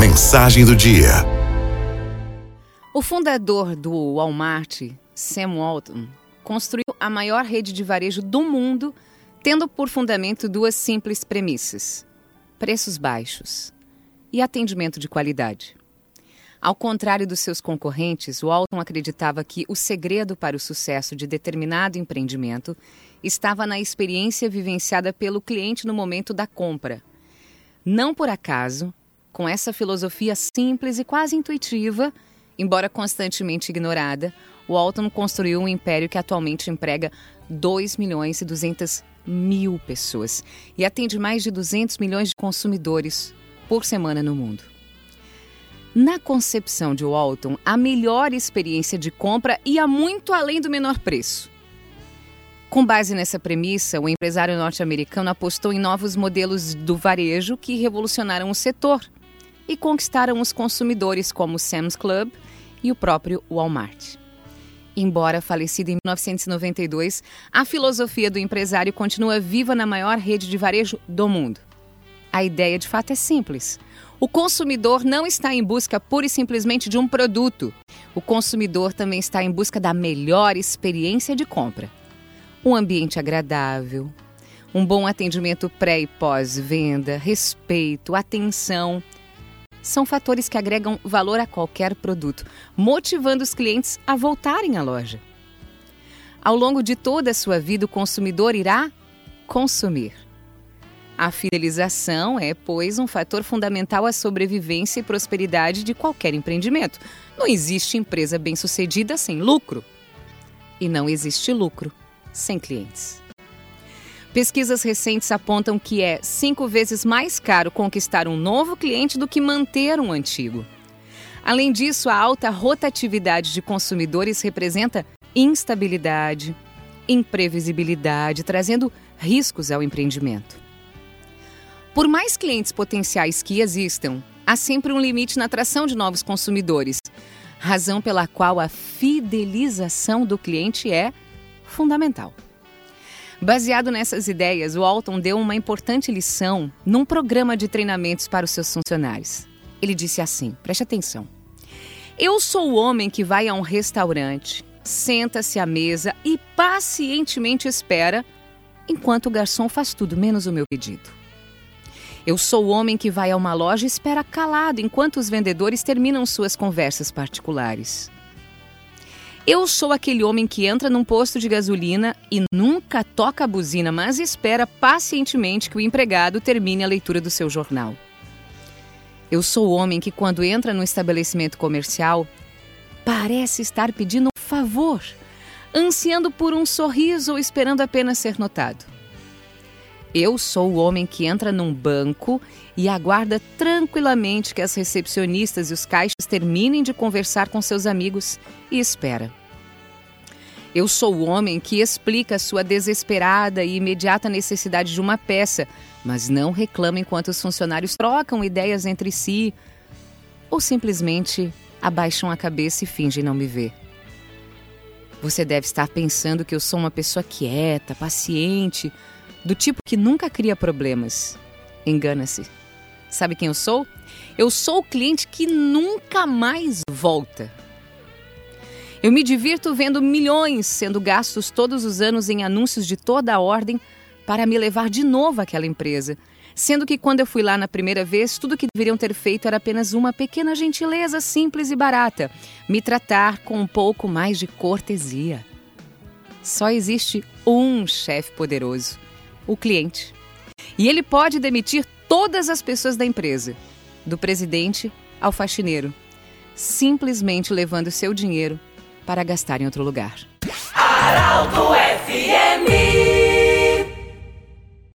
mensagem do dia. O fundador do Walmart, Sam Walton, construiu a maior rede de varejo do mundo, tendo por fundamento duas simples premissas: preços baixos e atendimento de qualidade. Ao contrário dos seus concorrentes, Walton acreditava que o segredo para o sucesso de determinado empreendimento estava na experiência vivenciada pelo cliente no momento da compra. Não por acaso, com essa filosofia simples e quase intuitiva, embora constantemente ignorada, Walton construiu um império que atualmente emprega 2 milhões e 200 mil pessoas e atende mais de 200 milhões de consumidores por semana no mundo. Na concepção de Walton, a melhor experiência de compra ia muito além do menor preço. Com base nessa premissa, o empresário norte-americano apostou em novos modelos do varejo que revolucionaram o setor e conquistaram os consumidores como o Sam's Club e o próprio Walmart. Embora falecida em 1992, a filosofia do empresário continua viva na maior rede de varejo do mundo. A ideia de fato é simples. O consumidor não está em busca pura e simplesmente de um produto. O consumidor também está em busca da melhor experiência de compra. Um ambiente agradável, um bom atendimento pré e pós-venda, respeito, atenção. São fatores que agregam valor a qualquer produto, motivando os clientes a voltarem à loja. Ao longo de toda a sua vida, o consumidor irá consumir. A fidelização é, pois, um fator fundamental à sobrevivência e prosperidade de qualquer empreendimento. Não existe empresa bem-sucedida sem lucro. E não existe lucro sem clientes. Pesquisas recentes apontam que é cinco vezes mais caro conquistar um novo cliente do que manter um antigo. Além disso, a alta rotatividade de consumidores representa instabilidade, imprevisibilidade, trazendo riscos ao empreendimento. Por mais clientes potenciais que existam, há sempre um limite na atração de novos consumidores, razão pela qual a fidelização do cliente é fundamental. Baseado nessas ideias, o Alton deu uma importante lição num programa de treinamentos para os seus funcionários. Ele disse assim: preste atenção. Eu sou o homem que vai a um restaurante, senta-se à mesa e pacientemente espera, enquanto o garçom faz tudo menos o meu pedido. Eu sou o homem que vai a uma loja e espera calado enquanto os vendedores terminam suas conversas particulares. Eu sou aquele homem que entra num posto de gasolina e nunca toca a buzina, mas espera pacientemente que o empregado termine a leitura do seu jornal. Eu sou o homem que, quando entra num estabelecimento comercial, parece estar pedindo um favor, ansiando por um sorriso ou esperando apenas ser notado. Eu sou o homem que entra num banco e aguarda tranquilamente que as recepcionistas e os caixas terminem de conversar com seus amigos e espera. Eu sou o homem que explica sua desesperada e imediata necessidade de uma peça, mas não reclama enquanto os funcionários trocam ideias entre si ou simplesmente abaixam a cabeça e fingem não me ver. Você deve estar pensando que eu sou uma pessoa quieta, paciente, do tipo que nunca cria problemas. Engana-se. Sabe quem eu sou? Eu sou o cliente que nunca mais volta. Eu me divirto vendo milhões sendo gastos todos os anos em anúncios de toda a ordem para me levar de novo àquela empresa. Sendo que quando eu fui lá na primeira vez, tudo que deveriam ter feito era apenas uma pequena gentileza simples e barata: me tratar com um pouco mais de cortesia. Só existe um chefe poderoso o cliente. E ele pode demitir todas as pessoas da empresa, do presidente ao faxineiro, simplesmente levando seu dinheiro para gastar em outro lugar. Araldo FMI